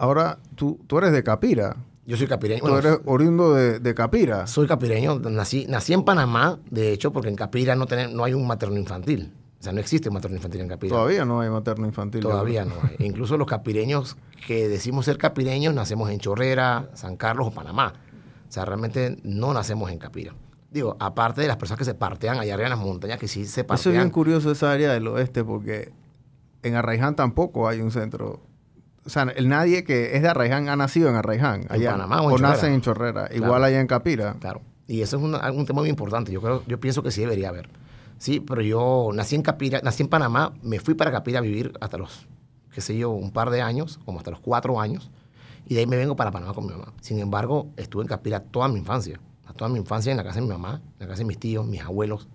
ahora tú, tú eres de Capira. Yo soy capireño. Tú eres oriundo de, de Capira. soy capireño, nací, nací en Panamá, de hecho, porque en Capira no, tenem- no hay un materno infantil. O sea, no existe un materno infantil en Capira. Todavía no hay materno infantil. Todavía no hay. Incluso los capireños que decimos ser capireños nacemos en Chorrera, San Carlos o Panamá. O sea, realmente no nacemos en Capira. Digo, aparte de las personas que se partean allá arriba en las montañas, que sí se Eso es bien partean. curioso esa área del oeste porque en Arraiján tampoco hay un centro. O sea, el nadie que es de Arraiján ha nacido en Arraiján. En allá, Panamá o en nace Chorrera. en Chorrera. Claro. Igual allá en Capira. Claro. Y eso es un tema muy importante. Yo creo, yo pienso que sí debería haber. Sí, pero yo nací en Capira, nací en Panamá, me fui para Capira a vivir hasta los, qué sé yo, un par de años, como hasta los cuatro años, y de ahí me vengo para Panamá con mi mamá. Sin embargo, estuve en Capira toda mi infancia. Toda mi infancia en la casa de mi mamá, en la casa de mis tíos, mis abuelos,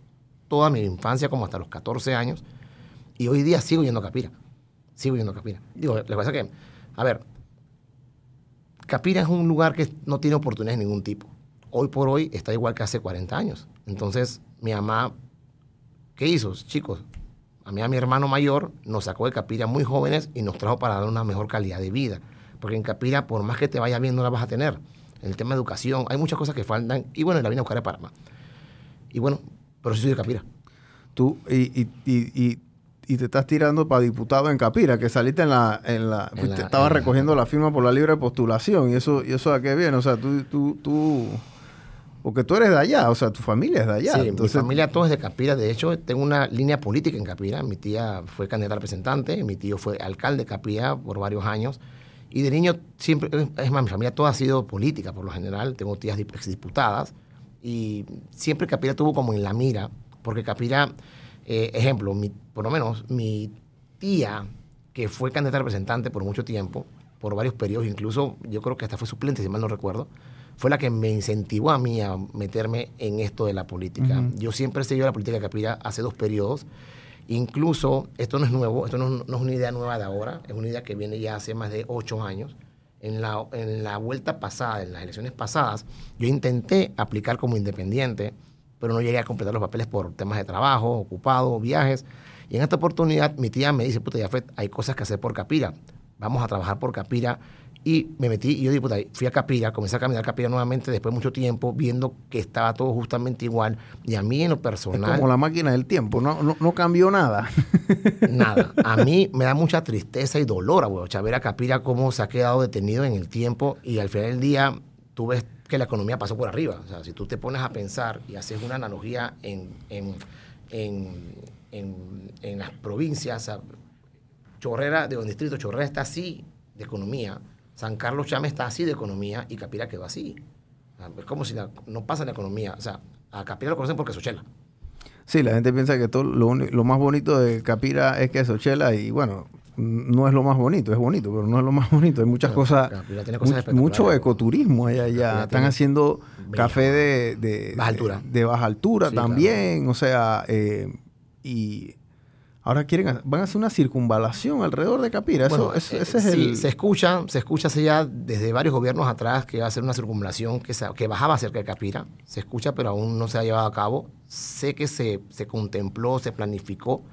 toda mi infancia como hasta los 14 años. Y hoy día sigo yendo a Capira. Sigo yendo a Capira. Digo, lo que pasa es que, a ver, Capira es un lugar que no tiene oportunidades de ningún tipo. Hoy por hoy está igual que hace 40 años. Entonces, mi mamá, ¿qué hizo? Chicos, a mí, a mi hermano mayor, nos sacó de Capira muy jóvenes y nos trajo para dar una mejor calidad de vida. Porque en Capira, por más que te vaya bien, no la vas a tener. En el tema de educación, hay muchas cosas que faltan. Y bueno, la vine a buscar a Panamá. Y bueno, pero sí soy de Capira. Tú, y, y, y te estás tirando para diputado en Capira, que saliste en la... En la, En la- estabas en la- recogiendo la firma por la libre postulación. ¿Y eso, y eso a qué viene? O sea, tú... tú, tú porque tú eres de allá, o sea, tu familia es de allá. sí, entonces, mi familia todo es de Capira. De hecho, tengo una línea política en Capira. Mi tía fue candidata a representante, mi tío fue alcalde de Capira por varios años. Y de niño siempre, es más, mi familia toda ha sido política por lo general. Tengo tías dip- exdiputadas. Y siempre Capira tuvo como en la mira, porque Capira, eh, ejemplo, mi- por lo menos mi tía, que fue candidata a representante por mucho tiempo, por varios periodos, incluso yo creo que hasta fue suplente, si mal no recuerdo, fue la que me incentivó a mí a meterme en esto de la política. Yo siempre he seguido la política de Capira hace dos periodos. Incluso, esto no es nuevo, esto no, no es una idea nueva de ahora, es una idea que viene ya hace más de ocho años. En la, en la vuelta pasada, en las elecciones pasadas, yo intenté aplicar como independiente, pero no llegué a completar los papeles por temas de trabajo, ocupado, viajes. Y en esta oportunidad mi tía me dice, puta, ya hay cosas que hacer por Capira. Vamos a trabajar por Capira. Y me metí, y yo dije, puta, fui a Capira, comencé a caminar a Capira nuevamente después de mucho tiempo, viendo que estaba todo justamente igual. Y a mí en lo es personal... como la máquina del tiempo, no, no, no cambió nada. Nada. A mí me da mucha tristeza y dolor, abuelo, ver a Capira cómo se ha quedado detenido en el tiempo y al final del día tú ves que la economía pasó por arriba. O sea, si tú te pones a pensar y haces una analogía en, en, en, en- las provincias, o sea, Chorrera, de un distrito, Chorrera está así de economía, San Carlos Chame está así de economía y Capira quedó así. Es como si no pasa la economía. O sea, a Capira lo conocen porque es Sochela. Sí, la gente piensa que todo lo, lo más bonito de Capira es que es Sochela y bueno, no es lo más bonito, es bonito, pero no es lo más bonito. Hay muchas cosas, tiene cosas mucho ecoturismo allá, allá. Están haciendo bello. café de, de- Baja altura. de baja altura Sí, también, o sea, eh, y ahora quieren, van a hacer una circunvalación alrededor de Capira. Eso, Bueno, eso- eh, ese es sí, el... se escucha, se escucha hace ya desde varios gobiernos atrás que va a ser una circunvalación que, se- que bajaba cerca de Capira. Se escucha, pero aún no se ha llevado a cabo. Sé que se, se contempló, se planificó.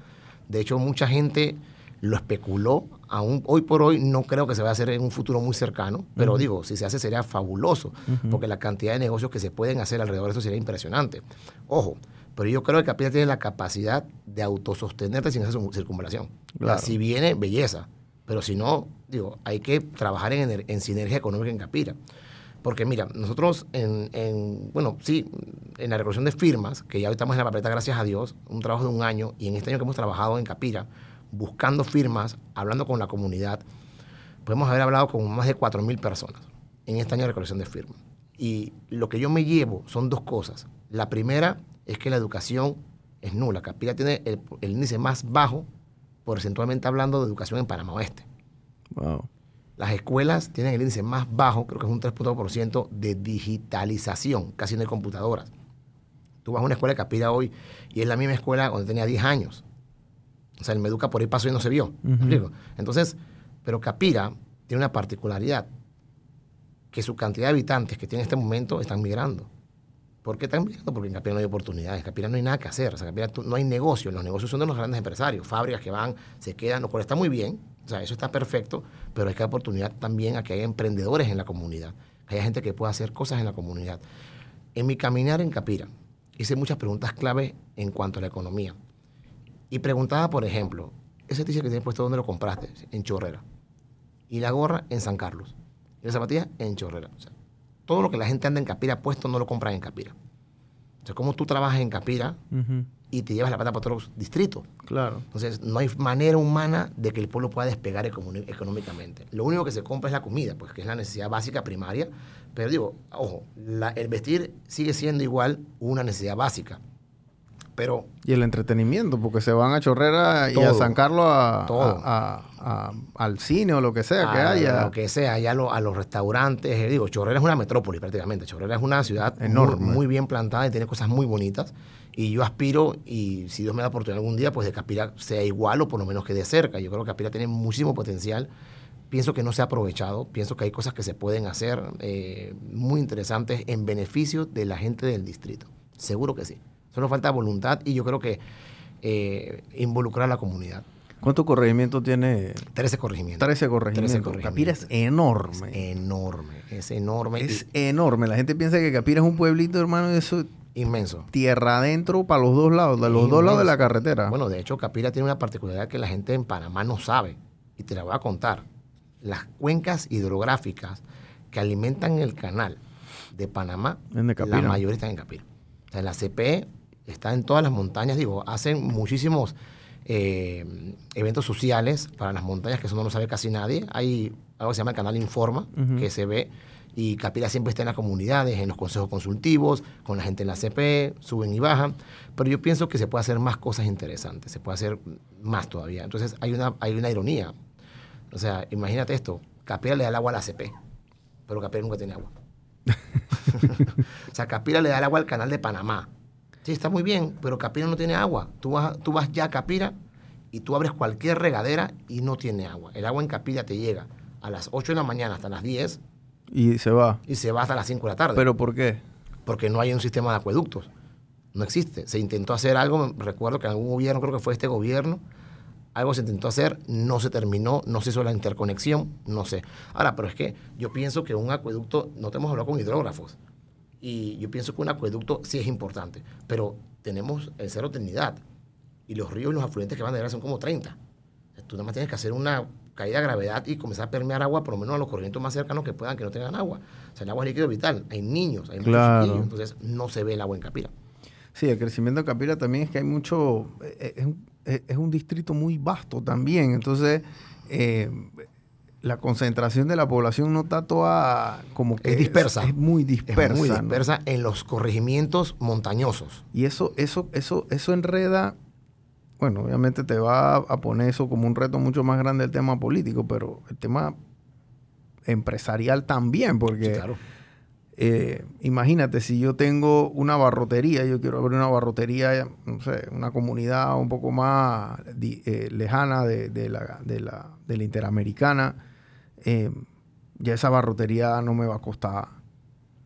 De hecho, mucha gente lo especuló. Aún hoy por hoy no creo que se vaya a hacer en un futuro muy cercano, pero digo, si se hace sería fabuloso, porque la cantidad de negocios que se pueden hacer alrededor de eso sería impresionante. Ojo, pero yo creo que Capira tiene la capacidad de autosostenerte sin esa circunvalación. Claro. Si viene, belleza. Pero si no, digo, hay que trabajar en, en sinergia económica en Capira. Porque mira, nosotros en, en, bueno, sí, en la recolección de firmas, que ya hoy estamos en la papeleta, gracias a Dios, un trabajo de un año, y en este año que hemos trabajado en Capira, buscando firmas, hablando con la comunidad, podemos haber hablado con más de 4.000 personas en este año de recolección de firmas. Y lo que yo me llevo son dos cosas. La primera es que la educación es nula. Capira tiene el, el índice más bajo, porcentualmente hablando, de educación en Panamá Oeste. Wow. Las escuelas tienen el índice más bajo, creo que es un 3.2% de digitalización, casi no hay computadoras. Tú vas a una escuela de Capira hoy y es la misma escuela cuando tenía 10 años. O sea, el Meduca por ahí pasó y no se vio. Entonces, pero Capira tiene una particularidad, que su cantidad de habitantes que tiene en este momento están migrando. ¿Por qué están migrando? Porque en Capira no hay oportunidades, en Capira no hay nada que hacer, o sea, en Capira no hay negocio, los negocios son de los grandes empresarios, fábricas que van, se quedan, lo cual está muy bien, o sea, eso está perfecto, pero hay que dar oportunidad también a que haya emprendedores en la comunidad, que haya gente que pueda hacer cosas en la comunidad. En mi caminar en Capira, hice muchas preguntas clave en cuanto a la economía. Y preguntaba, por ejemplo, ese t-shirt que tienes puesto, ¿dónde lo compraste? En Chorrera. Y la gorra en San Carlos. Y las zapatillas en Chorrera. O sea, todo lo que la gente anda en Capira puesto no lo compran en Capira. O sea, como tú trabajas en Capira y te llevas la plata para otros distritos. Claro. Entonces, no hay manera humana de que el pueblo pueda despegar económicamente. Lo único que se compra es la comida, pues que es la necesidad básica primaria. Pero digo, ojo, la- el vestir sigue siendo igual una necesidad básica. Pero Y el entretenimiento, porque se van a Chorrera y a Todo. San Carlos a, Todo. a- a- al cine o lo que sea que haya. lo que sea, ya lo- a los restaurantes. eh, digo, Chorrera es una metrópoli prácticamente. Chorrera es una ciudad muy- Enorme. Muy, bien plantada y tiene cosas muy bonitas. Y yo aspiro, y si Dios me da oportunidad algún día, pues de que Capira sea igual o por lo menos que de cerca. Yo creo que Capira tiene muchísimo potencial. Pienso que no se ha aprovechado. Pienso que hay cosas que se pueden hacer eh, muy interesantes en beneficio de la gente del distrito. Seguro que sí. Solo falta voluntad y yo creo que eh, involucrar a la comunidad. ¿Cuántos corregimientos tiene? 13 corregimientos. 13 corregimientos. 13 corregimientos. Capira es enorme. Es enorme, es enorme Es y enorme. La gente piensa que Capira es un pueblito, hermano, y eso es inmenso. tierra adentro para los dos lados, de los dos lados de la carretera. Bueno, de hecho, Capira tiene una particularidad que la gente en Panamá no sabe. Y te la voy a contar. Las cuencas hidrográficas que alimentan el canal de Panamá, En de la mayoría están en Capira. O sea, la CPE está en todas las montañas. Digo, hacen muchísimos eh, eventos sociales para las montañas, que eso no lo sabe casi nadie. Hay algo que se llama el canal Informa, que se ve. Y Capira siempre está en las comunidades, en los consejos consultivos, con la gente en la CPE, suben y bajan. Pero yo pienso que se puede hacer más cosas interesantes, se puede hacer más todavía. Entonces hay una, hay una ironía. O sea, imagínate esto, Capira le da el agua a la CP, pero Capira nunca tiene agua. o sea, Capira le da el agua al canal de Panamá. Sí, está muy bien, pero Capira no tiene agua. Tú vas, tú vas ya a Capira y tú abres cualquier regadera y no tiene agua. El agua en Capira te llega a las 8 de la mañana hasta las 10 y se va. y se va hasta las 5 de la tarde. ¿Pero por qué? porque no hay un sistema de acueductos. No existe. Se intentó hacer algo, recuerdo que en algún gobierno, creo que fue este gobierno, algo se intentó hacer, no se terminó, no se hizo la interconexión, no sé. Ahora, pero es que yo pienso que un acueducto, no te hemos hablado con hidrógrafos, y yo pienso que un acueducto sí es importante, pero tenemos el Cerro Trinidad, y los ríos y los afluentes que van de allá son como 30. O sea, Tú nada más tienes que hacer una caída de gravedad y comenzar a permear agua, por lo menos a los corrientes más cercanos que puedan, que no tengan agua. O sea, el agua es líquido vital. Hay niños, hay muchos Claro. chiquillos, entonces no se ve el agua en Capira. Sí, el crecimiento de Capira también es que hay mucho, eh, es, un- es- es un distrito muy vasto también, entonces eh, la concentración de la población no está toda como que Es dispersa. Es, muy dispersa. es muy ¿no? dispersa en los corregimientos montañosos. Y eso, eso, eso, eso enreda, bueno, obviamente te va a, poner eso como un reto mucho más grande el tema político, pero el tema empresarial también, porque Sí, claro. eh, imagínate, si yo tengo una barrotería, yo quiero abrir una barrotería, no sé, una comunidad un poco más eh, lejana de, de la, de, la, de la interamericana, eh, ya esa barrotería no me va a costar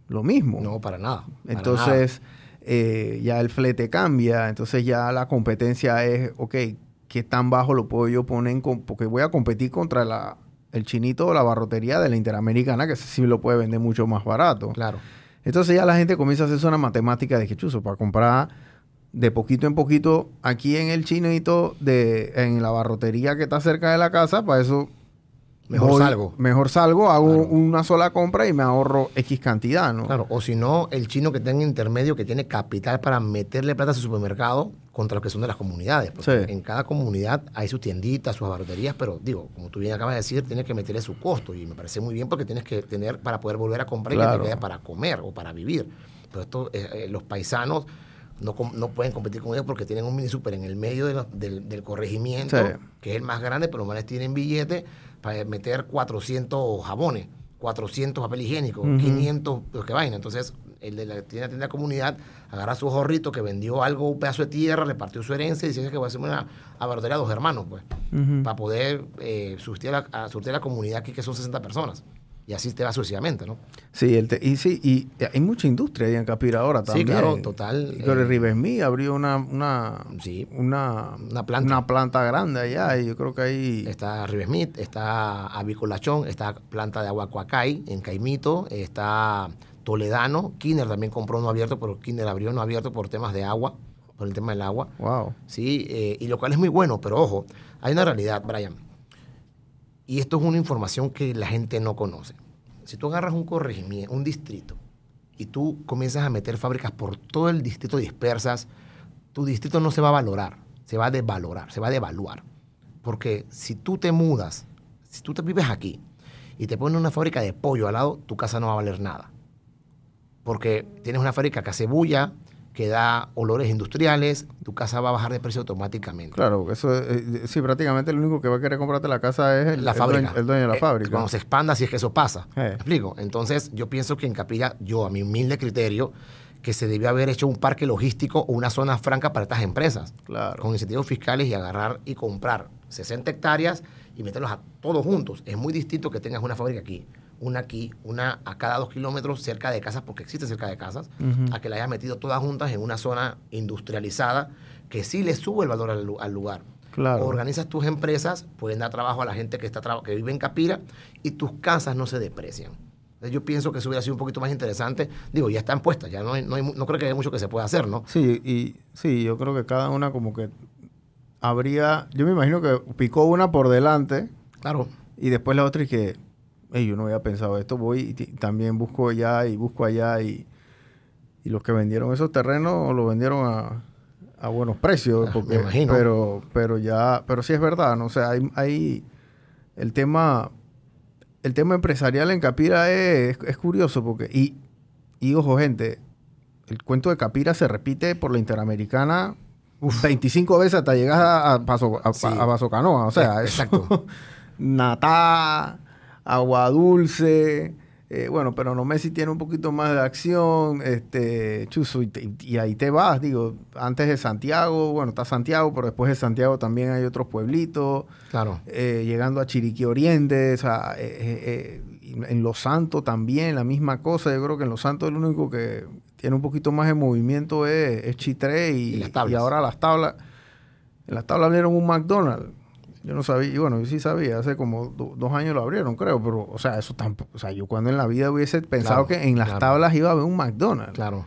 lo mismo. No, para nada. para Entonces, eh, ya el flete cambia, entonces ya la competencia es, ok, ¿qué tan bajo lo puedo yo poner? porque voy a competir contra la, el chinito o la barrotería de la Interamericana, que sí lo puede vender mucho más barato. Claro. Entonces ya la gente comienza a hacer una matemática de que chuzo, para comprar de poquito en poquito aquí en el chinito, de, en la barrotería que está cerca de la casa, para eso Mejor voy- salgo. Mejor salgo, hago Claro. una sola compra y me ahorro X cantidad, ¿no? Claro, o si no, el chino que en intermedio que tiene capital para meterle plata a su supermercado contra los que son de las comunidades. Porque Sí. en cada comunidad hay sus tienditas, sus barroterías, pero digo, como tú bien acabas de decir, tienes que meterle su costo. Y me parece muy bien porque tienes que tener para poder volver a comprar y que Claro. te quede para comer o para vivir. Pero esto, eh, eh, los paisanos no, no pueden competir con ellos porque tienen un mini super en el medio de los- del, del corregimiento, Sí. que es el más grande, pero los manes tienen billete para meter 400 jabones, 400 papel higiénico, Ujú. 500 los que vaina. Entonces, el de la tienda, tienda comunidad agarra su jorrito que vendió algo, un pedazo de tierra, repartió su herencia y dice que va a hacer una abarrotería a dos hermanos, pues, para poder eh, surtir, a la, a surtir a la comunidad aquí, que son 60 personas. Y así te va sucesivamente, ¿no? Sí, el te- y sí, y hay mucha industria ahí en Capira ahora Sí, también. claro, total, el eh, abrió una, una, Sí. una, Una planta. una planta grande allá y yo creo que ahí... Está Ribesmith, está Avícolachón, está planta de agua Cuacay en Caimito, está Toledano, Kinder también compró no abierto, pero Kinder abrió no abierto por temas de agua, por el tema del agua. Wow. Sí, eh, y lo cual es muy bueno, pero ojo, hay una realidad, Brian. Y esto es una información que la gente no conoce. Si tú agarras un corregimiento, un distrito, y tú comienzas a meter fábricas por todo el distrito dispersas, tu distrito no se va a valorar, se va a desvalorar, se va a devaluar. Porque si tú te mudas, si tú te vives aquí y te ponen una fábrica de pollo al lado, tu casa no va a valer nada. Porque tienes una fábrica que hace bulla, que da olores industriales, tu casa va a bajar de precio automáticamente. Claro, eso es- eh, sí, prácticamente el único que va a querer comprarte la casa es el, la el fábrica. dueño, el dueño de la Eh, fábrica. Cuando se expanda, si es que eso pasa. Eh. ¿Me explico? Entonces, yo pienso que en Capilla, yo a mi humilde criterio, que se debió haber hecho un parque logístico o una zona franca para estas empresas. Claro. Con incentivos fiscales y agarrar y comprar 60 hectáreas y meterlos a todos juntos. Es muy distinto que tengas una fábrica aquí, una aquí, una a cada dos kilómetros cerca de casas, porque existe cerca de casas, a que la hayas metido todas juntas en una zona industrializada que sí le sube el valor al, lu- al lugar. Claro. Organizas tus empresas, pueden dar trabajo a la gente que, está que vive en Capira y tus casas no se deprecian. Entonces, Yo pienso que eso hubiera sido un poquito más interesante. Digo, ya están puestas, ya no, hay- no, hay no creo que haya mucho que se pueda hacer, ¿no? Sí, y sí, yo creo que cada una como que habría, yo me imagino que picó una por delante Claro. y después la otra y que, "Ey, yo no había pensado esto, voy y también busco allá y busco allá y, y los que vendieron esos terrenos lo vendieron a, a buenos precios, Ah, porque, me imagino. pero, pero ya, pero sí es verdad, ¿no? O sea, hay, hay el tema, el tema empresarial en Capira es, es curioso porque, y, y ojo gente, el cuento de Capira se repite por la Interamericana 25 veces hasta llegar a, a, Paso, a, Sí. a. O sea, Eh, eso- exacto. Natá, Agua Dulce. eh, bueno, pero no Messi tiene un poquito más de acción. Este, Chuzo, y, te- y ahí te vas. Digo, antes de Santiago, bueno, está Santiago, pero después de Santiago también hay otros pueblitos. Claro. eh, llegando a Chiriquí Oriente, o sea, eh, en Los Santos también, la misma cosa. Yo creo que en Los Santos el único que tiene un poquito más de movimiento es, es Chitré y, ahora las tablas. En las tablas abrieron un McDonald's. Yo no sabía, y bueno, yo sí sabía, hace como do- dos años lo abrieron, creo, pero, o sea, eso tampoco, o sea, yo cuando en la vida hubiese pensado Claro, que en las claro. tablas iba a haber un McDonald's. Claro.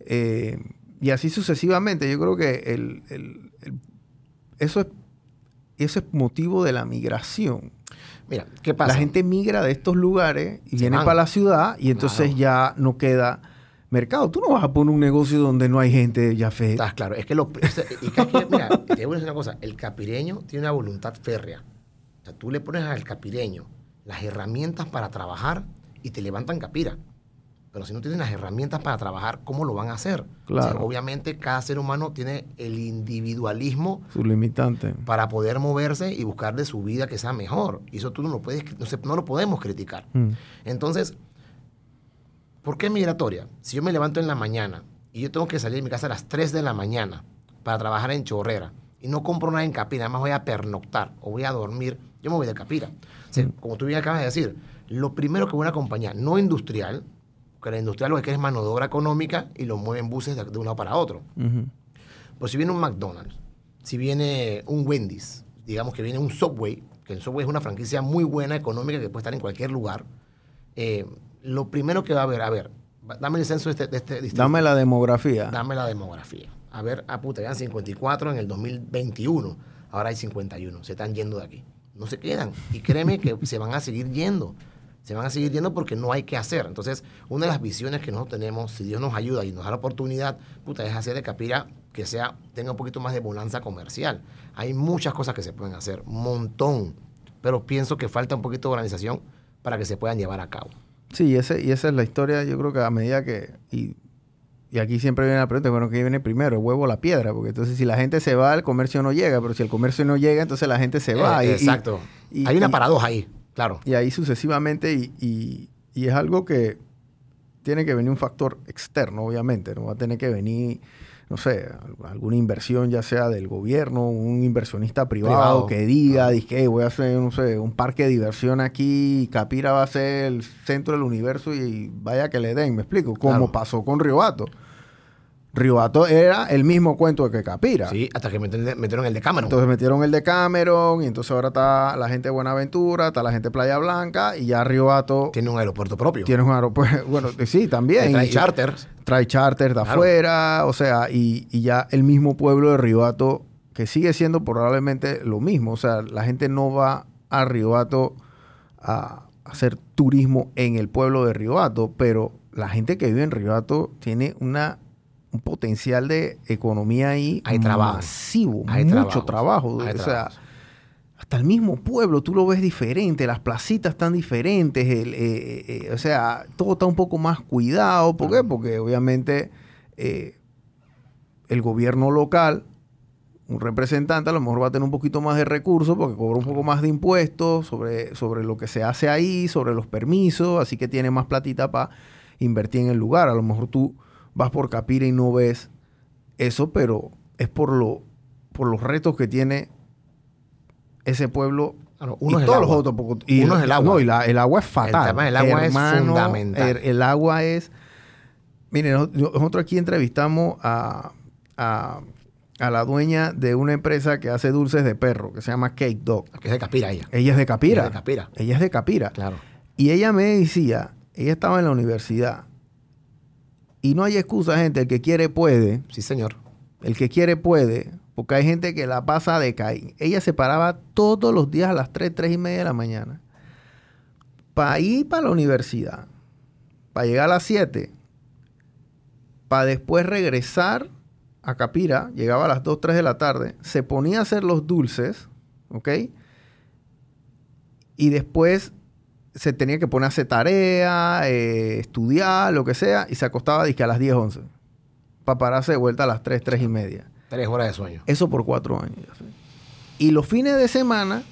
Eh, y así sucesivamente. Yo creo que el, el- el- eso, es, eso es motivo de la migración. Mira, ¿qué pasa? La gente migra de estos lugares y Se viene van. para la ciudad y entonces Claro. ya no queda mercado. Tú no vas a poner un negocio donde no hay gente ya fe. Estás claro. Es que lo. es- y que aquí, mira, te voy a decir una cosa. El capireño tiene una voluntad férrea. O sea, tú le pones al capireño las herramientas para trabajar y te levantan capira. Pero si no tienen las herramientas para trabajar, ¿cómo lo van a hacer? O sea, Claro. obviamente, cada ser humano tiene el individualismo Su limitante. para poder moverse y buscar de su vida que sea mejor. Y eso tú no lo puedes, no, se- no lo podemos criticar. Mm. Entonces, ¿por qué migratoria? Si yo me levanto en la mañana y yo tengo que salir de mi casa a las 3 de la mañana para trabajar en Chorrera y no compro nada en Capira, además voy a pernoctar o voy a dormir, yo me voy de Capira. O sea, como tú bien acabas de decir, lo primero que una compañía no industrial, que la industrial lo que quiere es mano de obra económica y lo mueven buses de, de un lado para otro. Ujú. Pues si viene un McDonald's, si viene un Wendy's, digamos que viene un Subway, que el Subway es una franquicia muy buena, económica, que puede estar en cualquier lugar, eh, lo primero que va a haber, a ver, dame el censo de este, de este distrito. Dame la demografía. Dame la demografía. A ver, ah, puta, eran 54 en el 2021, ahora hay 51, se están yendo de aquí. No se quedan. Y créeme que se van a seguir yendo. Se van a seguir yendo porque no hay que hacer. Entonces, una de las visiones que nosotros tenemos, si Dios nos ayuda y nos da la oportunidad, puta, es hacer de Capira que sea, tenga un poquito más de bonanza comercial. Hay muchas cosas que se pueden hacer, un montón. Pero pienso que falta un poquito de organización para que se puedan llevar a cabo. Sí, ese, y esa es la historia, yo creo que a medida que... Y, y aquí siempre viene la pregunta, bueno, ¿qué viene primero, el huevo o la piedra? Porque entonces si la gente se va, el comercio no llega, pero si el comercio no llega, entonces la gente se va. Eh, y- y- exacto. y- hay una paradoja ahí, claro. Y ahí sucesivamente, y, y- y es algo que tiene que venir un factor externo, obviamente, no va a tener que venir, no sé, alguna inversión ya sea del gobierno, un inversionista privado, Privado. que diga, dije, "Hey, voy a hacer, no sé, un parque de diversión aquí, Capira va a ser el centro del universo y vaya que le den, me explico, como Claro. pasó con Riobato. Riobato era el mismo cuento que Capira. Sí, hasta que metieron, el de Cameron. Entonces metieron el de Cameron y entonces ahora está la gente de Buenaventura, está la gente de Playa Blanca y ya Riobato tiene un aeropuerto propio. tiene un aeropuerto, bueno, sí, también. Trae Y- charters. trae charters de Claro. afuera, o sea, y, y ya el mismo pueblo de Riobato, que sigue siendo probablemente lo mismo, o sea, la gente no va a Riobato a hacer turismo en el pueblo de Riobato, pero la gente que vive en Riobato tiene una un potencial de economía ahí Hay trabajo. masivo, Hay mucho trabajo, Hay o sea, hasta el mismo pueblo tú lo ves diferente, las placitas están diferentes, el, eh, eh, eh, o sea, todo está un poco más cuidado. ¿Por qué? Porque obviamente eh, el gobierno local, un representante a lo mejor va a tener un poquito más de recursos porque cobra un poco más de impuestos sobre, sobre lo que se hace ahí, sobre los permisos, así que tiene más platita para invertir en el lugar. A lo mejor tú vas por Capira y no ves eso, pero es por, lo, por los retos que tiene ese pueblo Claro, y uno es el todos los agua. otros. porque- y Uno es el agua. No, y la- el agua es fatal. tema del agua es fundamental. El, el agua es... Miren, nos- nosotros aquí entrevistamos a, a, a la dueña de una empresa que hace dulces de perro, que se llama Cake Dog. Que es de Capira ella. Ella es de Capira. Ella es de Capira. Ella es de Capira. Claro. Y ella me decía, ella estaba en la universidad, y no hay excusa, gente, el que quiere puede. Sí, señor. El que quiere puede, porque hay gente que la pasa de caer. Ella se paraba todos los días a las 3, 3 y media de la mañana para ir para la universidad, para llegar a las 7, para después regresar a Capira, llegaba a las 2, 3 de la tarde, se ponía a hacer los dulces, ¿ok? Y después se tenía que poner a hacer tarea, eh, estudiar, lo que sea, y se acostaba dizque, a las 10, 11 para pararse de vuelta a las 3, 3 y media. Tres horas de sueño. Eso por cuatro años. Y los fines de semana,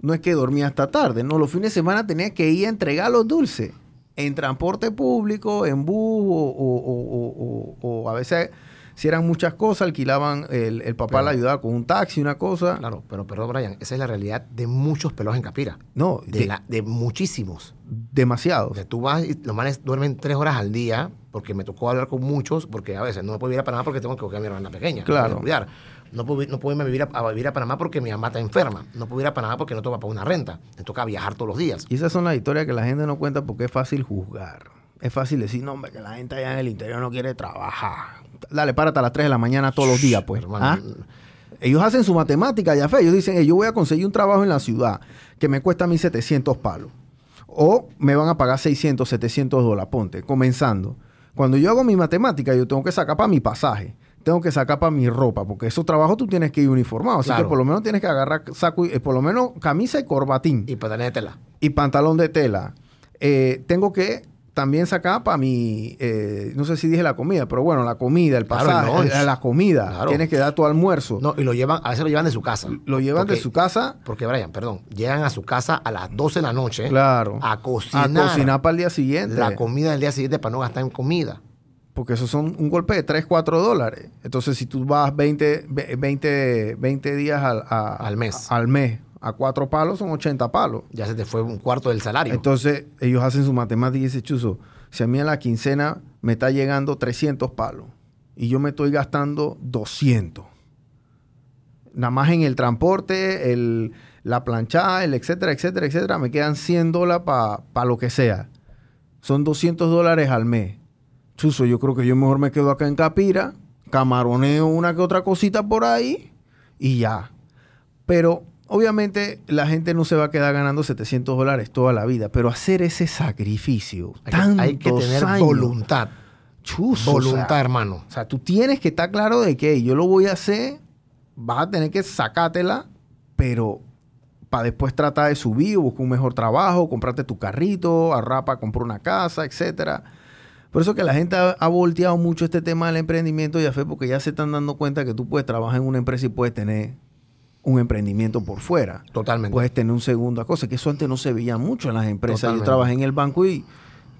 no es que dormía hasta tarde, no, los fines de semana tenía que ir a entregar los dulces en transporte público, en bus, o- o a veces, si eran muchas cosas, alquilaban, el, el papá Pero- le ayudaba con un taxi, una cosa. Claro, pero perdón, Brian, esa es la realidad de muchos pelos en Capira. No, De, de- la- de muchísimos. demasiados. O sea, tú vas y los manes duermen tres horas al día, porque me tocó hablar con muchos, porque a veces no me puedo ir a Panamá porque tengo que coger a mi hermana pequeña. Claro. cuidar. No puedo, ir- no puedo irme a vivir a, a vivir a Panamá porque mi mamá está enferma. No puedo ir a Panamá porque no tengo para pagar una renta. Me toca viajar todos los días. Y esas son las historias que la gente no cuenta porque es fácil juzgar. Es fácil decir, no, hombre, que la gente allá en el interior no quiere trabajar. Dale, párate a las 3 de la mañana todos los días, pues. ¿Ah? Ellos hacen su matemática, ya fe. Ellos dicen, "Hey, yo voy a conseguir un trabajo en la ciudad que me cuesta a mí 700 palos. O me van a pagar 600, 700 dólares, ponte, comenzando. Cuando yo hago mi matemática, yo tengo que sacar para mi pasaje. Tengo que sacar para mi ropa, porque esos trabajos tú tienes que ir uniformado. Así Claro. que por lo menos tienes que agarrar saco, y, eh, por lo menos camisa y corbatín Y pantalones de tela. y pantalón de tela. Eh, tengo que también sacar para mi, eh, no sé si dije la comida, pero bueno, la comida, el Claro, el pasaje, la, comida. Claro. Tienes que dar tu almuerzo. No, y lo llevan, a veces lo llevan de su casa. Lo llevan de su casa, Porque, Brian, perdón, llegan a su casa a las 12 de la noche claro, a a cocinar, cocinar para el día siguiente. la comida del día siguiente para no gastar en comida. porque esos son un golpe de 3, 4 dólares. Entonces, si tú vas 20, ve- 20, 20 días al, a- Al mes. al mes, a cuatro palos son 80 palos. Ya se te fue un cuarto del salario. Entonces, ellos hacen su matemática y dicen, Chuzo, si a mí en la quincena me está llegando 300 palos y yo me estoy gastando 200. Nada más en el transporte, el, la planchada, el etcétera, etcétera, etcétera, me quedan 100 dólares para lo que sea. Son 200 dólares al mes. Chuzo, yo creo que yo mejor me quedo acá en Capira, camaroneo una que otra cosita por ahí y ya. Pero obviamente la gente no se va a quedar ganando 700 dólares toda la vida, pero hacer ese sacrificio, hay, que, hay que tener años, voluntad. o Voluntad, sea, hermano. o sea, tú tienes que estar claro de que yo lo voy a hacer, vas a tener que sacártela, pero para después tratar de subir, buscar un mejor trabajo, comprarte tu carrito, ahorrar para comprar una casa, etcétera. Por eso que la gente ha, ha volteado mucho este tema del emprendimiento y a fe, porque ya se están dando cuenta que tú puedes trabajar en una empresa y puedes tener un emprendimiento por fuera. Totalmente. Puedes tener un segundo cosa, que eso antes no se veía mucho en las empresas. Totalmente. Yo trabajé en el banco y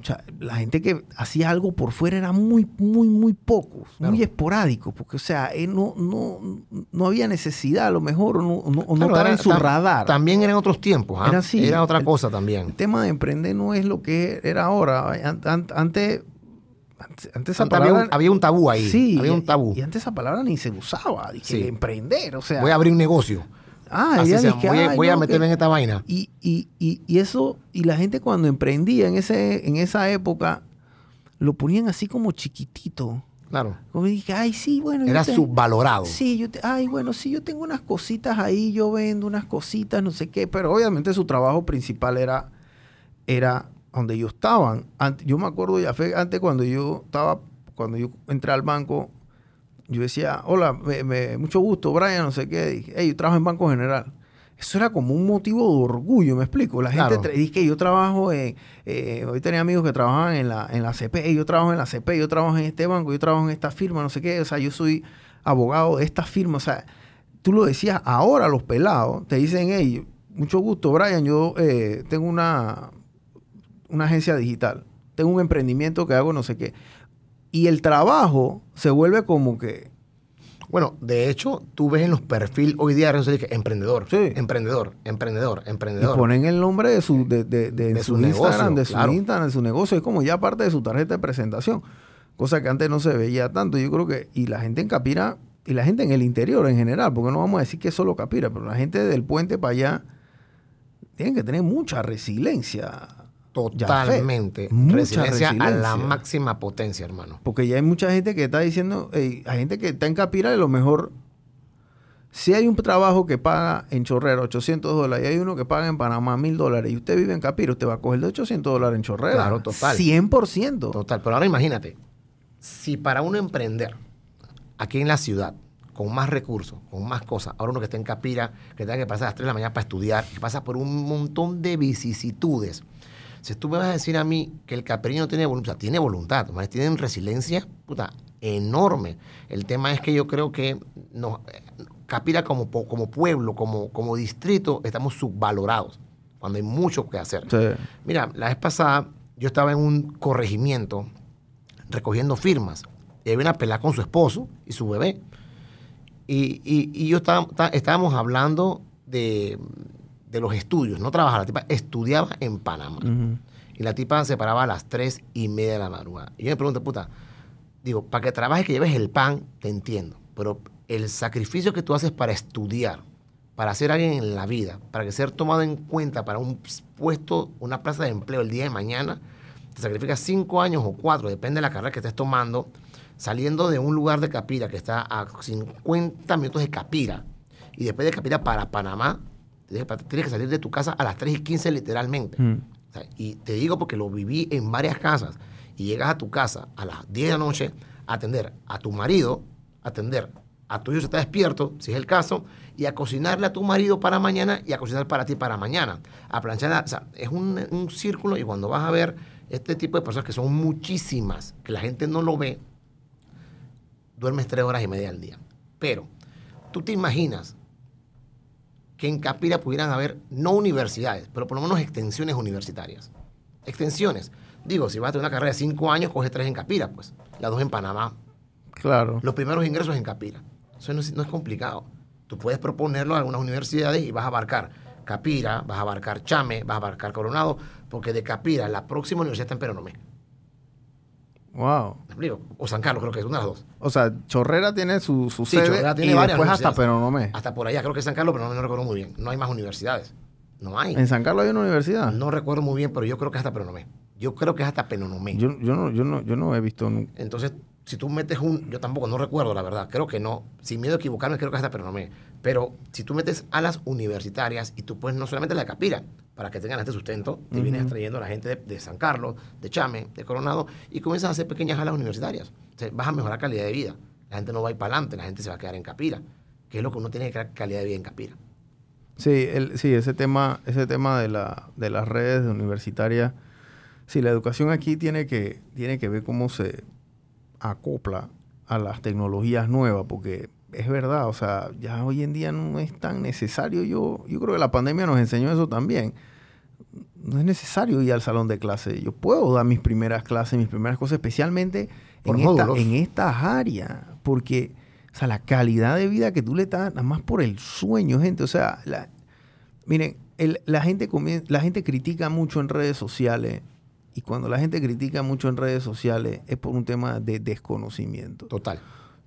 o sea, la gente que hacía algo por fuera era muy, muy, muy poco, muy esporádico, porque, o sea, eh, no, no, no había necesidad, a lo mejor, no, no, no estaba en su radar. También eran otros tiempos, ¿ah? era, así, era otra cosa también. El tema de emprender no es lo que era ahora. Antes antes, esa palabra, había, un, tabú ahí. Sí, había un tabú. Y, antes esa palabra ni se usaba. Dije, emprender, o sea. Voy a abrir un negocio. Ah, Así voy, a meterme en esta vaina. Y, y, y, eso, y la gente cuando emprendía en, ese, en esa época, lo ponían así como chiquitito. Claro. Como dije, ay, sí, bueno. Era subvalorado. Sí, yo ay, bueno, sí, yo tengo unas cositas ahí, yo vendo unas cositas, no sé qué, pero obviamente su trabajo principal era, era donde yo estaba. yo me acuerdo ya, fue antes cuando yo estaba, cuando yo entré al banco, yo decía, hola, mucho gusto, Brian, no sé qué. Dije, hey, yo trabajo en Banco General. Eso era como un motivo de orgullo, me explico. La gente dice que yo trabajo en. Eh, hoy tenía amigos que trabajaban en la, en la CP, yo trabajo en la CP, yo trabajo en este banco, yo trabajo en esta firma, no sé qué. O sea, yo soy abogado de esta firma. O sea, tú lo decías, ahora los pelados te dicen, hey, mucho gusto, Brian, yo eh, tengo una, una agencia digital, tengo un emprendimiento que hago no sé qué. Y el trabajo se vuelve como que... Bueno, de hecho, tú ves en los perfiles hoy día, que emprendedor, sí. emprendedor, emprendedor, emprendedor. Y ponen el nombre de su, de, de, su, Instagram, de su Instagram, de su negocio. Es como ya parte de su tarjeta de presentación. Cosa que antes no se veía tanto. Yo creo que... Y la gente en Capira, y la gente en el interior en general, porque no vamos a decir que es solo Capira, pero la gente del puente para allá tienen que tener mucha resiliencia Totalmente. resiliencia, a la máxima potencia, hermano. Porque ya hay mucha gente que está diciendo, hay gente que está en Capira y lo mejor, si hay un trabajo que paga en Chorrera 800 dólares y hay uno que paga en Panamá 1000 dólares y usted vive en Capira, usted va a coger de 800 dólares en Chorrera. Claro, total. 100%. Total. Pero ahora imagínate, si para uno emprender aquí en la ciudad, con más recursos, con más cosas. Ahora uno que está en Capira, que tenga que pasar a las 3 de la mañana para estudiar, que pasa por un montón de vicisitudes. Si tú me vas a decir a mí que el capriño tiene voluntad, tiene voluntad, tienen resiliencia, puta, enorme. El tema es que yo creo que nos, Capira como, como pueblo, como, como distrito, estamos subvalorados, cuando hay mucho que hacer. Mira, la vez pasada yo estaba en un corregimiento recogiendo firmas y había una pelada con su esposo y su bebé. Y, y, yo estaba, estábamos hablando de, de los estudios, no trabajaba, la tipa estudiaba en Panamá. Y la tipa se paraba a las tres y media de la madrugada. Y yo me pregunto, puta, digo, para que trabajes, que lleves el pan, te entiendo. Pero el sacrificio que tú haces para estudiar, para ser alguien en la vida, para que ser tomado en cuenta para un puesto, una plaza de empleo el día de mañana, te sacrificas cinco años o cuatro, depende de la carrera que estés tomando, saliendo de un lugar de Capira que está a 50 minutos de Capira, y después de Capira para Panamá, Tienes que salir de tu casa a las 3 y 15 literalmente. Mm. y te digo porque lo viví en varias casas. Y llegas a tu casa a las 10 de la noche a atender a tu marido, a atender a tu hijo si está despierto, si es el caso, y a cocinarle a tu marido para mañana y a cocinar para ti para mañana. A planchar, o sea, es un, un círculo y cuando vas a ver este tipo de personas que son muchísimas, que la gente no lo ve, duermes tres horas y media al día. Pero tú te imaginas que en Capira pudieran haber, no universidades, pero por lo menos extensiones universitarias. Extensiones. Digo, si vas a tener una carrera de cinco años, coge tres en Capira, pues. Las dos en Panamá. Claro. Los primeros ingresos en Capira. Eso no es, no es complicado. Tú puedes proponerlo a algunas universidades y vas a abarcar Capira, vas a abarcar Chame, vas a abarcar Coronado, porque de Capira la próxima universidad está en Peronomé. Wow. O San Carlos, creo que es una de las dos. O sea, Chorrera tiene su, su sí, Chorrera tiene y varias después hasta Peronomé. Hasta por allá, creo que es San Carlos, pero no, no, recuerdo muy bien. No hay más universidades. No hay. ¿En San Carlos hay una universidad? No recuerdo muy bien, pero yo creo que es hasta Peronomé. Yo creo que es hasta Peronomé. Yo, yo, no, yo, no, yo no he visto nunca. Entonces, si tú metes un... Yo tampoco, no recuerdo, la verdad. Creo que no. Sin miedo a equivocarme, creo que es hasta Peronomé. Pero si tú metes a las universitarias y tú puedes no solamente la de Capira, para que tengan este sustento, te vienes trayendo a la gente de, San Carlos, de Chame, de Coronado, y comienzas a hacer pequeñas alas universitarias. vas a mejorar calidad de vida. La gente no va a ir para adelante, la gente se va a quedar en Capira, que es lo que uno tiene que crear calidad de vida en Capira. Sí, el, sí ese tema, ese tema de, la, de las redes universitarias, sí, la educación aquí tiene que, tiene que ver cómo se acopla a las tecnologías nuevas, porque es verdad, o sea, ya hoy en día no es tan necesario. Yo, yo creo que la pandemia nos enseñó eso también. no es necesario ir al salón de clase. Yo puedo dar mis primeras clases, mis primeras cosas, especialmente en, esta- en estas áreas. Porque, o sea, la calidad de vida que tú le das, nada más por el sueño, gente. O sea, la- miren, el- la, gente comien- la gente critica mucho en redes sociales. Y cuando la gente critica mucho en redes sociales es por un tema de desconocimiento. Total.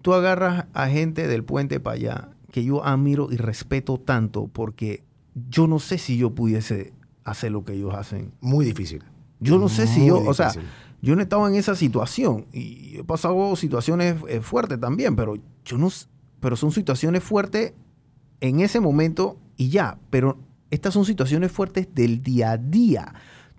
Tú agarras a gente del puente para allá que yo admiro y respeto tanto porque yo no sé si yo pudiese hacer lo que ellos hacen. Muy difícil. Yo no sé si yo, o sea, yo no he estado en esa situación y he pasado situaciones eh, fuertes también, pero yo no, pero son situaciones fuertes en ese momento y ya, pero estas son situaciones fuertes del día a día.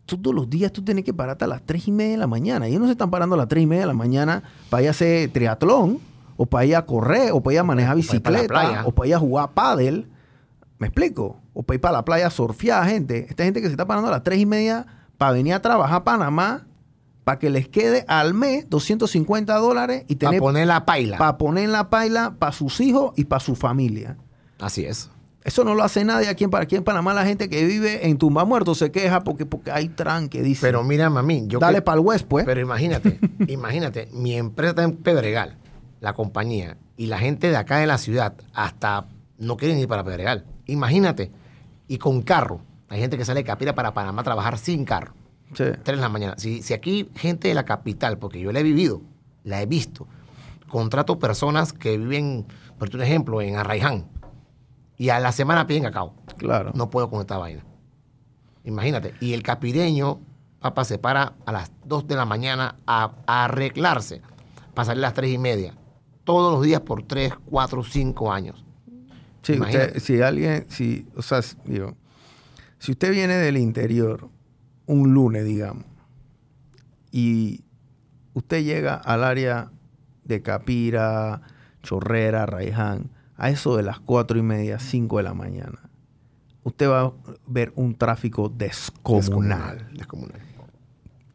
Todos los días tú tienes que pararte a las 3 y media de la mañana. Ellos no se están parando a las 3 y media de la mañana para ir a hacer triatlón, o para ir a correr, o para ir a manejar para para bicicleta, o para ir a jugar pádel. ¿Me explico? O para ir para la playa a surfear, gente. Esta gente que se está parando a las 3 y media para venir a trabajar a Panamá, para que les quede al mes 250 dólares y Para tener poner la paila. para poner la paila para sus hijos y para su familia. Así es. Eso no lo hace nadie aquí en, aquí en Panamá. La gente que vive en Tumba Muerto se queja porque, porque hay tranque, dice. Pero mira, mami, yo Dale para el West, pues. Pero imagínate, imagínate, mi empresa está en Pedregal, la compañía, y la gente de acá de la ciudad hasta no quieren ir para Pedregal. Imagínate. Y con carro. Hay gente que sale de Capira para Panamá a trabajar sin carro. Sí. 3 de la mañana. Si, si aquí gente de la capital, porque yo la he vivido, la he visto, contrato personas que viven, por un ejemplo, en Arraiján, y a la semana piden cacao. Claro. No puedo con esta vaina. Imagínate. Y el capireño, papá, se para a las 2 de la mañana a, a arreglarse para salir a las 3 y media. Todos los días por 3, 4, 5 años. Sí, Imagínate. usted, si alguien, si, o sea, digo, si usted viene del interior un lunes, digamos, y usted llega al área de Capira, Chorrera, Raiján, a eso de las cuatro y media, cinco de la mañana, usted va a ver un tráfico descomunal. Descomunal.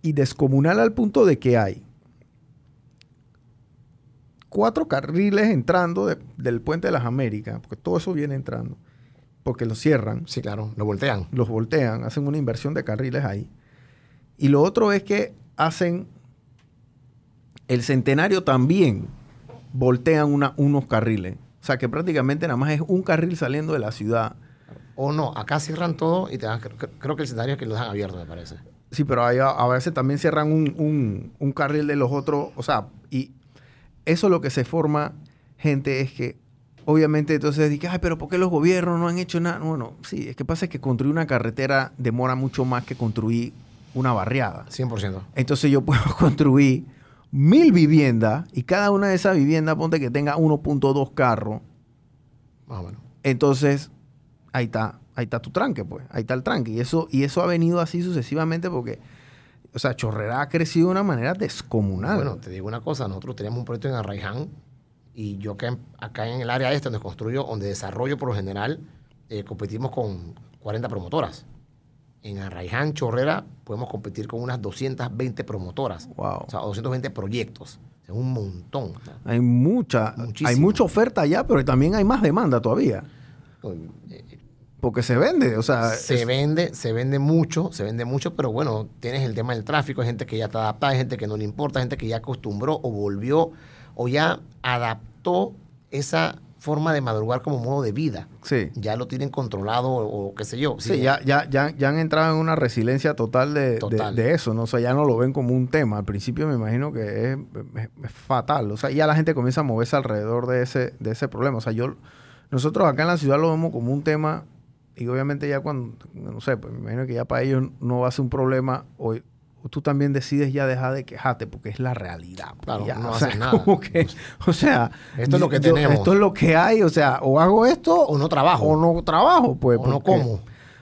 Y descomunal al punto de que hay cuatro carriles entrando de- del Puente de las Américas, porque todo eso viene entrando, porque lo cierran, Sí, claro. Lo voltean. los voltean, hacen una inversión de carriles ahí. Y lo otro es que hacen el centenario también, voltean una- unos carriles. O sea que prácticamente nada más es un carril saliendo de la ciudad. O no, acá cierran todo y te dan, creo, que el escenario es que lo dejan abierto, me parece. Sí, pero ahí a, a veces también cierran un, un- un carril de los otros. O sea, y eso lo que se forma, gente, es que obviamente entonces dije, ay, pero ¿por qué los gobiernos no han hecho nada? Bueno, sí, es que pasa que construir una carretera demora mucho más que construir una barriada. 100%. Entonces yo puedo construir mil viviendas y cada una de esas viviendas, ponte que tenga 1.2 carros. Más o menos. Entonces, ahí está, ahí está tu tranque, pues. Ahí está el tranque. Y eso, y eso ha venido así sucesivamente porque, o sea, Chorrera ha crecido de una manera descomunal. Bueno, te digo una cosa, nosotros teníamos un proyecto en Arraiján y yo acá en, acá en el área este donde construyo, donde desarrollo por lo general, eh, competimos con 40 promotoras. En Arraiján, Chorrera, podemos competir con unas 220 promotoras. Wow. O sea, 220 proyectos. Es un montón. hay mucha, Muchísimo. hay mucha oferta allá, pero también hay más demanda todavía. Eh, Porque se vende, o sea, se es- vende, se vende mucho, se vende mucho, pero bueno, tienes el tema del tráfico, hay gente que ya está adaptada, hay gente que no le importa, hay gente que ya acostumbró o volvió o ya adaptó esa forma de madrugar como modo de vida. sí. Ya lo tienen controlado o, o qué sé yo. Sí, ya, ya, ya, ya han entrado en una resiliencia total de, de- eso, ¿no? O sea, ya no lo ven como un tema. Al principio me imagino que es, es- es fatal. O sea, ya la gente comienza a moverse alrededor de ese, de ese problema. O sea, yo, nosotros acá en la ciudad lo vemos como un tema y obviamente ya cuando, no sé, pues me imagino que ya para ellos no va a ser un problema. O, o tú también decides ya dejar de quejarte porque es la realidad. pues, Claro, ya, no o sea, haces nada. como que, o sea, Esto es lo que yo- tenemos. Esto es lo que hay. O sea, o hago esto O no trabajo. o no trabajo, pues. O no como.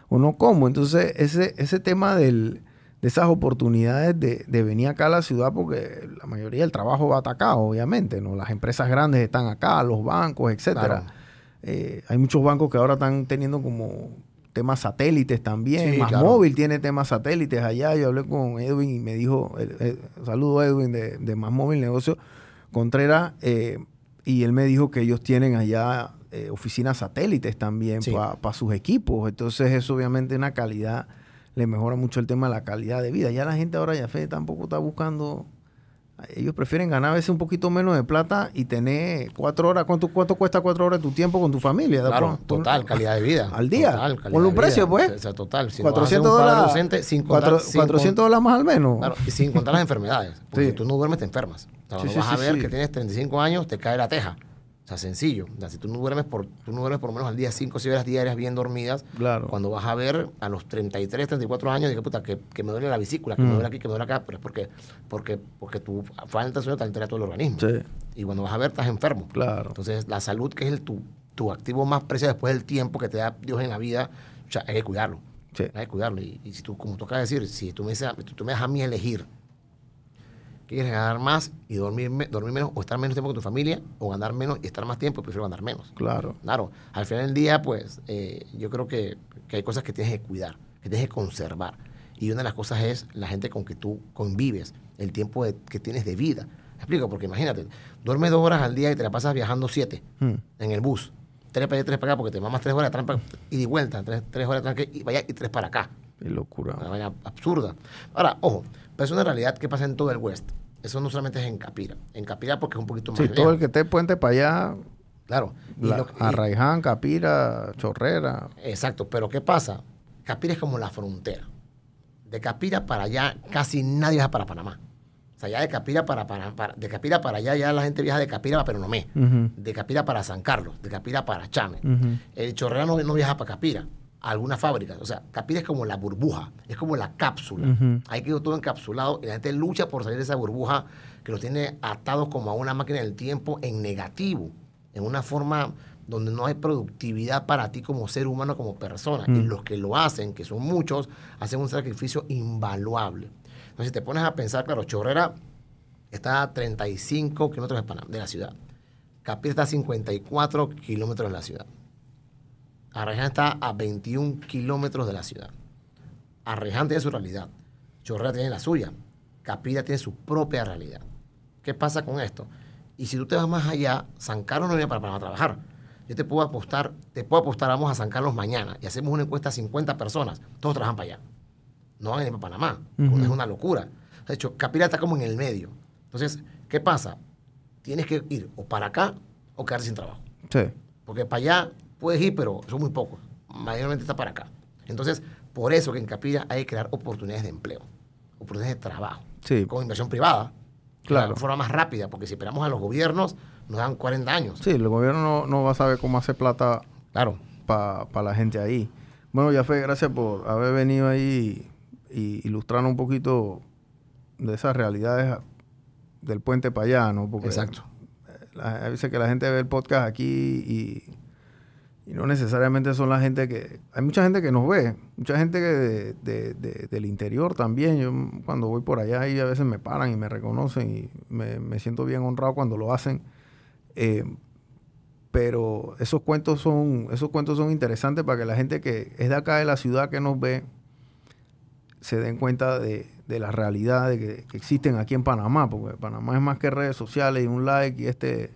o no como. Entonces, ese, ese tema del, de esas oportunidades de, de venir acá a la ciudad, porque la mayoría del trabajo va atacado, obviamente, ¿no? Las empresas grandes están acá, los bancos, etcétera. Claro. Eh, hay muchos bancos que ahora están teniendo como temas satélites también. Sí, Más claro. móvil tiene temas satélites allá. Yo hablé con Edwin y me dijo, eh, eh, saludo Edwin de, de Más Móvil Negocio Contreras, eh, y él me dijo que ellos tienen allá eh, oficinas satélites también Sí. para sus equipos. Entonces, eso obviamente una calidad le mejora mucho el tema de la calidad de vida. Ya la gente ahora ya fe tampoco está buscando ellos prefieren ganar a veces un poquito menos de plata y tener cuatro horas. ¿Cuánto, cuánto cuesta cuatro horas de tu tiempo con tu familia? Claro, total, calidad de vida. Al día. Total, con un precio, pues. O sea, total. Si 400 dólares. sin contar, 400 dólares más al menos. Claro, y sin contar las enfermedades. Porque si tú no duermes, te enfermas. O sea, sí, vas a ver que tienes 35 años, te cae la teja sencillo. si tú no duermes por, tú no duermes por lo menos al día 5 o 6 horas diarias bien dormidas, claro. cuando vas a ver a los 33, 34 años, digo, puta, que, que me duele la vesícula, que me mm. duele aquí, que me duele acá, pero es porque, porque, porque tu falta de sueño te altera todo el organismo. Y cuando vas a ver, estás enfermo. Claro. Entonces, la salud, que es el, tu, tu activo más preciado después del tiempo que te da Dios en la vida, o sea, hay que cuidarlo. Hay que cuidarlo. Y, si tú, como toca decir, si tú me, tú me dejas a mí elegir quieres ganar más y dormir, dormir menos o estar menos tiempo con tu familia o ganar menos y estar más tiempo, prefiero ganar menos. Claro. Claro. Al final del día, pues, eh, yo creo que, que, hay cosas que tienes que cuidar, que tienes que conservar. Y una de las cosas es la gente con que tú convives, el tiempo que tienes de vida. ¿Me explico? Porque imagínate, duermes dos horas al día y te la pasas viajando siete hmm. en el bus. Tres para allá, tres para acá, porque te mamas tres horas de y de vuelta, tres, tres horas de y vaya y tres para acá. Qué locura. Una vaina absurda. Ahora, ojo, pero es una realidad que pasa en todo el West. Eso no solamente es en Capira. En Capira porque es un poquito más Sí, todo el que esté puente para allá. Claro. Arraiján, Capira, Chorrera. Exacto. Pero ¿qué pasa? Capira es como la frontera. De Capira para allá casi nadie viaja para Panamá. O sea, ya de Capira para, para, de Capira para allá ya la gente viaja de Capira para Peronomé. De Capira para San Carlos. De Capira para Chame. El Chorrera no, no viaja para Capira algunas fábricas. O sea, Capira es como la burbuja, es como la cápsula. Hay que ir todo encapsulado y la gente lucha por salir de esa burbuja que los tiene atados como a una máquina del tiempo en negativo, en una forma donde no hay productividad para ti como ser humano, como persona. Y los que lo hacen, que son muchos, hacen un sacrificio invaluable. Entonces, si te pones a pensar, claro, Chorrera está a 35 kilómetros de la ciudad. Capira está a 54 kilómetros de la ciudad. Arreján está a 21 kilómetros de la ciudad. Arreján tiene su realidad. Chorrera tiene la suya. Capira tiene su propia realidad. ¿Qué pasa con esto? Y si tú te vas más allá, San Carlos no viene para, para trabajar. Yo te puedo apostar, te puedo apostar, vamos a San Carlos mañana y hacemos una encuesta a 50 personas. Todos trabajan para allá. No van a ir para Panamá. Es una locura. De hecho, Capira está como en el medio. Entonces, ¿qué pasa? Tienes que ir o para acá o quedarte sin trabajo. Sí. Porque para allá puedes ir, pero son muy pocos. Mayormente está para acá. Entonces, por eso que en Capilla hay que crear oportunidades de empleo, oportunidades de trabajo, sí. con inversión privada. Claro. De forma más rápida, porque si esperamos a los gobiernos, nos dan 40 años. Sí, el gobierno no, va a saber cómo hacer plata claro. para la gente ahí. Bueno, ya fue, gracias por haber venido ahí y ilustrar un poquito de esas realidades del puente para allá, ¿no? Porque Exacto. A veces que la gente ve el podcast aquí y y no necesariamente son la gente que... Hay mucha gente que nos ve, mucha gente que de, del interior también. Yo cuando voy por allá y a veces me paran y me reconocen y me, siento bien honrado cuando lo hacen. Eh, pero esos cuentos son esos cuentos son interesantes para que la gente que es de acá de la ciudad que nos ve se den cuenta de, de la realidad de que, existen aquí en Panamá, porque Panamá es más que redes sociales y un like y este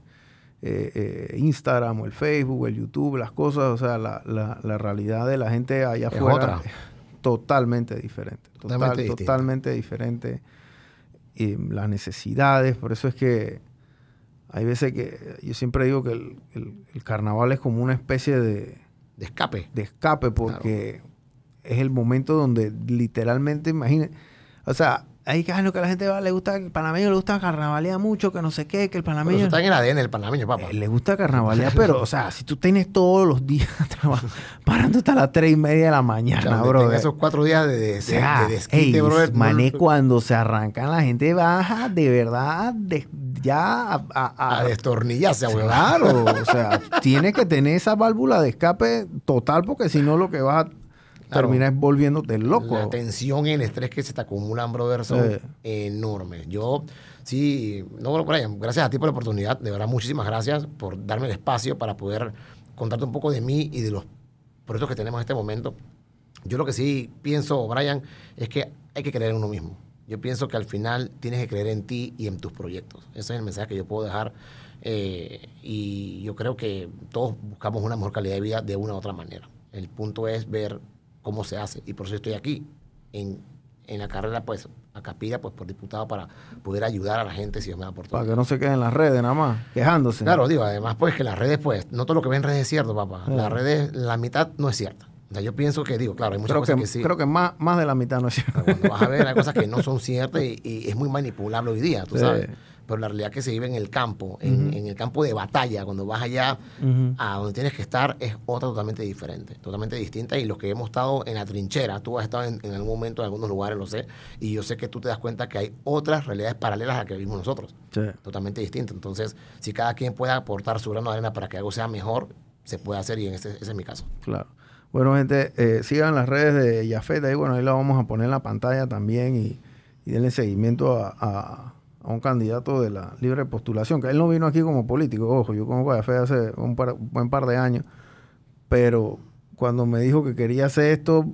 eh, eh, Instagram o el Facebook o el YouTube, las cosas, o sea, la, la, realidad de la gente allá afuera es totalmente diferente. totalmente diferente. Y las necesidades, por eso es que hay veces que yo siempre digo que el, carnaval es como una especie de, de escape. De escape, porque es el momento donde literalmente, imagínense, o sea, Ahí que, que la gente va, le gusta, el panameño le gusta carnavalea mucho, que no sé qué, que el panameño... Pero eso está en el ADN del panameño, papá. Eh, le gusta carnavalea, pero, o sea, si tú tienes todos los días parando hasta las tres y media de la mañana, bro. esos cuatro días de, de, de, desquite, bro. Mané, cuando se arrancan, la gente baja de verdad ya a... A, a, destornillarse, güey. Claro, o sea, tienes que tener esa válvula de escape total, porque si no lo que vas a terminas volviéndote loco. La tensión y el estrés que se te acumulan, brother, son enormes. Yo, sí, no, bueno, gracias a ti por la oportunidad. De verdad, muchísimas gracias por darme el espacio para poder contarte un poco de mí y de los proyectos que tenemos en este momento. Yo lo que sí pienso, Brian, es que hay que creer en uno mismo. Yo pienso que al final tienes que creer en ti y en tus proyectos. Ese es el mensaje que yo puedo dejar. Eh, y yo creo que todos buscamos una mejor calidad de vida de una u otra manera. El punto es ver cómo se hace. Y por eso estoy aquí, en, en la carrera, pues, a Capira, pues, por diputado para poder ayudar a la gente si Dios me da oportunidad. Para que no se queden en las redes nada más, quejándose. Claro, digo, además, pues, que las redes, pues, no todo lo que ven en redes es cierto, papá. Sí. Las redes, la mitad no es cierta. O sea, yo pienso que, digo, claro, hay muchas creo cosas que, que, sí. creo que más, más de la mitad no es cierto. Pero Cuando vas a ver, hay cosas que no son ciertas y, y es muy manipulable hoy día, tú Sí. sabes. Pero la realidad que se vive en el campo, en, en el campo de batalla, cuando vas allá a donde tienes que estar, es otra totalmente diferente, totalmente distinta. Y los que hemos estado en la trinchera, tú has estado en, en algún momento en algunos lugares, lo sé, y yo sé que tú te das cuenta que hay otras realidades paralelas a las que vivimos nosotros, Sí. totalmente distintas. Entonces, si cada quien puede aportar su grano de arena para que algo sea mejor, se puede hacer y en ese, ese es mi caso. Claro. Bueno, gente, eh, sigan las redes de Yafet ahí, bueno, ahí la vamos a poner en la pantalla también y, y denle seguimiento a, a- a un candidato de la libre postulación, que él no vino aquí como político, ojo, yo conozco a Yafet hace un, par- un buen par de años, pero cuando me dijo que quería hacer esto,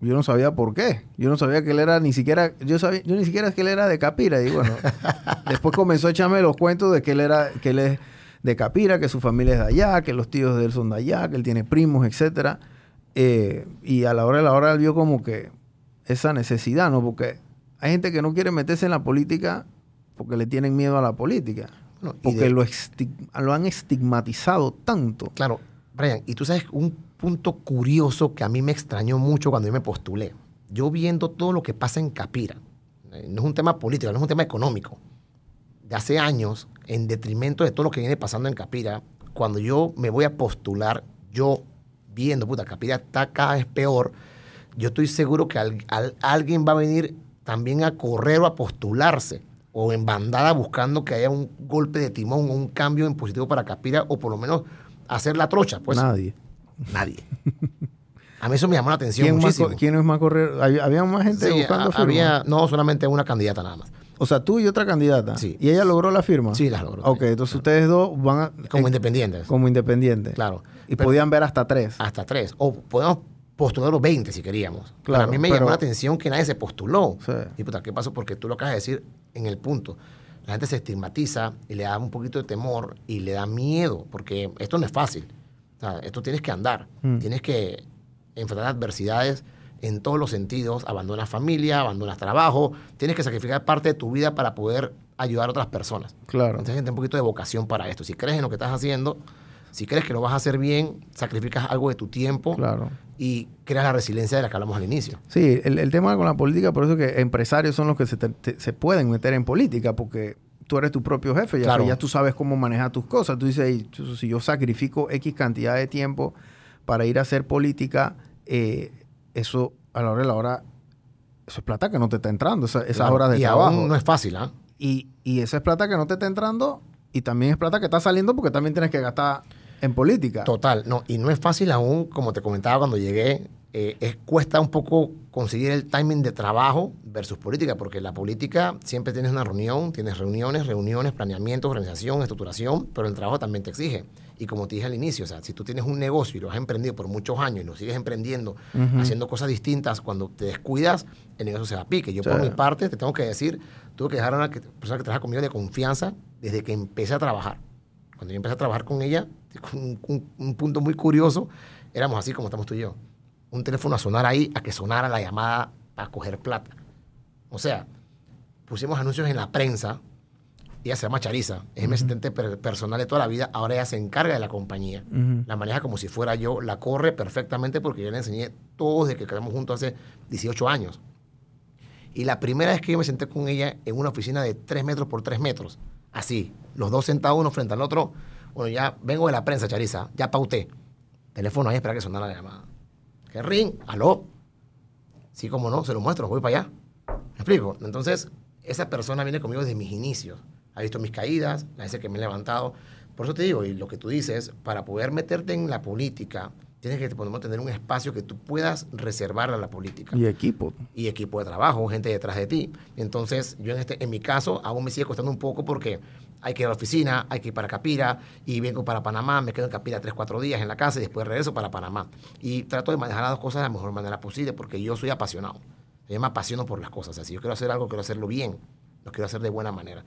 yo no sabía por qué. Yo no sabía que él era ni siquiera, yo sabía, yo ni siquiera que él era de Capira. Y bueno, después comenzó a echarme los cuentos de que él era, que él es de Capira, que su familia es de allá, que los tíos de él son de allá, que él tiene primos, etcétera. Eh, y a la hora de la hora él vio como que esa necesidad, ¿no? Porque hay gente que no quiere meterse en la política porque le tienen miedo a la política. Bueno, Porque de- lo, han estigmatizado tanto. Claro, Brian, y tú sabes un punto curioso que a mí me extrañó mucho cuando yo me postulé. Yo viendo todo lo que pasa en Capira, eh, no es un tema político, no es un tema económico. De hace años, en detrimento de todo lo que viene pasando en Capira, cuando yo me voy a postular, yo viendo, puta, Capira está cada vez peor, yo estoy seguro que al- al- alguien va a venir también a correr o a postularse o en bandada buscando que haya un golpe de timón o un cambio en positivo para Capira o por lo menos hacer la trocha. Pues Nadie. nadie. A mí eso me llamó la atención ¿Quién, más, muchísimo. co- ¿Quién es más correr? Había, más gente Sí, buscando firmas? había, no solamente una candidata nada más. O sea, tú y otra candidata. Sí. ¿Y ella logró la firma? Sí, las logró. Ok, entonces ustedes dos van a, Como eh, independientes. como independientes. Claro. Y Pero- podían ver hasta tres. hasta tres. O podemos postular los 20 si queríamos. Claro, a mí me pero- llamó la atención que nadie se postuló. Sí. Y puta, ¿qué pasó? Porque tú lo acabas de decir en el punto. La gente se estigmatiza y le da un poquito de temor y le da miedo, porque esto no es fácil. O sea, esto tienes que andar. Mm. Tienes que enfrentar adversidades en todos los sentidos. Abandonas familia, abandonas trabajo. Tienes que sacrificar parte de tu vida para poder ayudar a otras personas. Claro. Entonces, gente, un poquito de vocación para esto. Si crees en lo que estás haciendo, si crees que lo vas a hacer bien, sacrificas algo de tu tiempo Claro. y creas la resiliencia de la que hablamos al inicio. Sí, el, el tema con la política, por eso que empresarios son los que se, te- te- se pueden meter en política, porque tú eres tu propio jefe, ya, Claro. ya tú sabes cómo manejar tus cosas. Tú dices, "Ey, chu- si yo sacrifico X cantidad de tiempo para ir a hacer política, eh, eso a la hora de la hora, eso es plata que no te está entrando, esa- esas Claro. horas de y trabajo. aún no es fácil, ¿ah? y, y esa es plata que no te está entrando y también es plata que está saliendo porque también tienes que gastar en política. Total, no, y no es fácil aún, como te comentaba cuando llegué, eh, es, cuesta un poco conseguir el timing de trabajo versus política, porque la política siempre tienes una reunión, tienes reuniones, reuniones, planeamiento, organización, estructuración, pero el trabajo también te exige. Y como te dije al inicio, o sea, si tú tienes un negocio y lo has emprendido por muchos años y lo sigues emprendiendo, haciendo cosas distintas, cuando te descuidas, el negocio se va a pique. Yo Sí. por mi parte te tengo que decir, tuve que dejar a una persona que trabaja conmigo de confianza desde que empecé a trabajar. Cuando yo empecé a trabajar con ella, un, un- un punto muy curioso, éramos así como estamos tú y yo. Un teléfono a sonar ahí, a que sonara la llamada para coger plata. O sea, pusimos anuncios en la prensa. Ella se llama Charisa, es mi asistente per- personal de toda la vida. Ahora ella se encarga de la compañía. La maneja como si fuera yo, la corre perfectamente porque yo le enseñé todo desde que quedamos juntos hace 18 años. Y la primera vez que yo me senté con ella en una oficina de 3 metros por 3 metros, así, los dos sentados uno frente al otro, bueno, ya vengo de la prensa, Charisa, ya pauté. Teléfono ahí, espera que sonara la llamada. ¿Qué ring? ¿Aló? Sí, como no, se lo muestro, voy para allá. ¿Me explico? Entonces, esa persona viene conmigo desde mis inicios. Ha visto mis caídas, las veces que me he levantado. Por eso te digo, y lo que tú dices, para poder meterte en la política, tienes que tener un espacio que tú puedas reservar a la política Y equipo. y equipo de trabajo, gente detrás de ti. Entonces, yo en, este, en mi caso, aún me sigue costando un poco porque hay que ir a la oficina, hay que ir para Capira y vengo para Panamá, me quedo en Capira tres, cuatro días en la casa y después regreso para Panamá. Y trato de manejar las dos cosas de la mejor manera posible porque yo soy apasionado. Yo me apasiono por las cosas. O sea, si yo quiero hacer algo, quiero hacerlo bien. Lo quiero hacer de buena manera.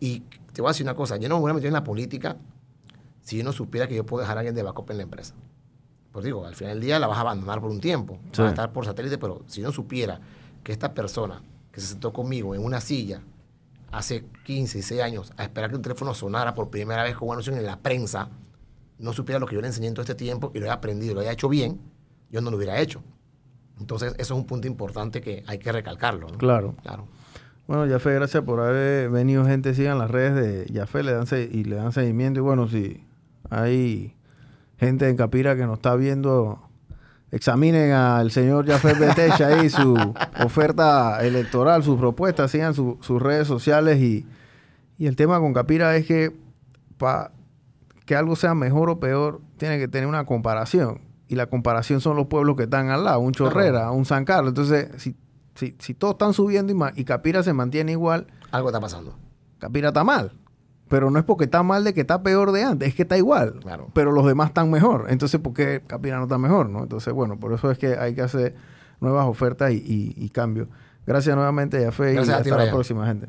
Y te voy a decir una cosa, yo no me voy a meter en la política si yo no supiera que yo puedo dejar a alguien de backup en la empresa. pues digo, al final del día la vas a abandonar por un tiempo, Sí. vas a estar por satélite, pero si no supiera que esta persona que se sentó conmigo en una silla hace 15, 16 años a esperar que un teléfono sonara por primera vez con una noción en la prensa, no supiera lo que yo le enseñé en todo este tiempo y lo haya aprendido, lo haya hecho bien, yo no lo hubiera hecho. Entonces, eso es un punto importante que hay que recalcarlo. ¿no? Claro. Claro. Bueno, Jafé, gracias por haber venido. Gente, sigan las redes de Jafé le dan y le dan seguimiento. Y bueno, si hay gente en Capira que nos está viendo, examinen al señor Jafé Betecha ahí su oferta electoral, sus propuestas, sigan su- sus redes sociales. Y, y el tema con Capira es que para que algo sea mejor o peor, tiene que tener una comparación. Y la comparación son los pueblos que están al lado, un Chorrera, un San Carlos. Entonces, si, si, si todos están subiendo y, y Capira se mantiene igual, Algo está pasando. Capira está mal. Pero no es porque está mal de que está peor de antes, es que está igual. Claro. Pero los demás están mejor. Entonces, ¿por qué Capira no está mejor? ¿no? Entonces, bueno, por eso es que hay que hacer nuevas ofertas y, y- y cambios. Gracias nuevamente, Yafe, y a hasta ti, la Brian. próxima, gente.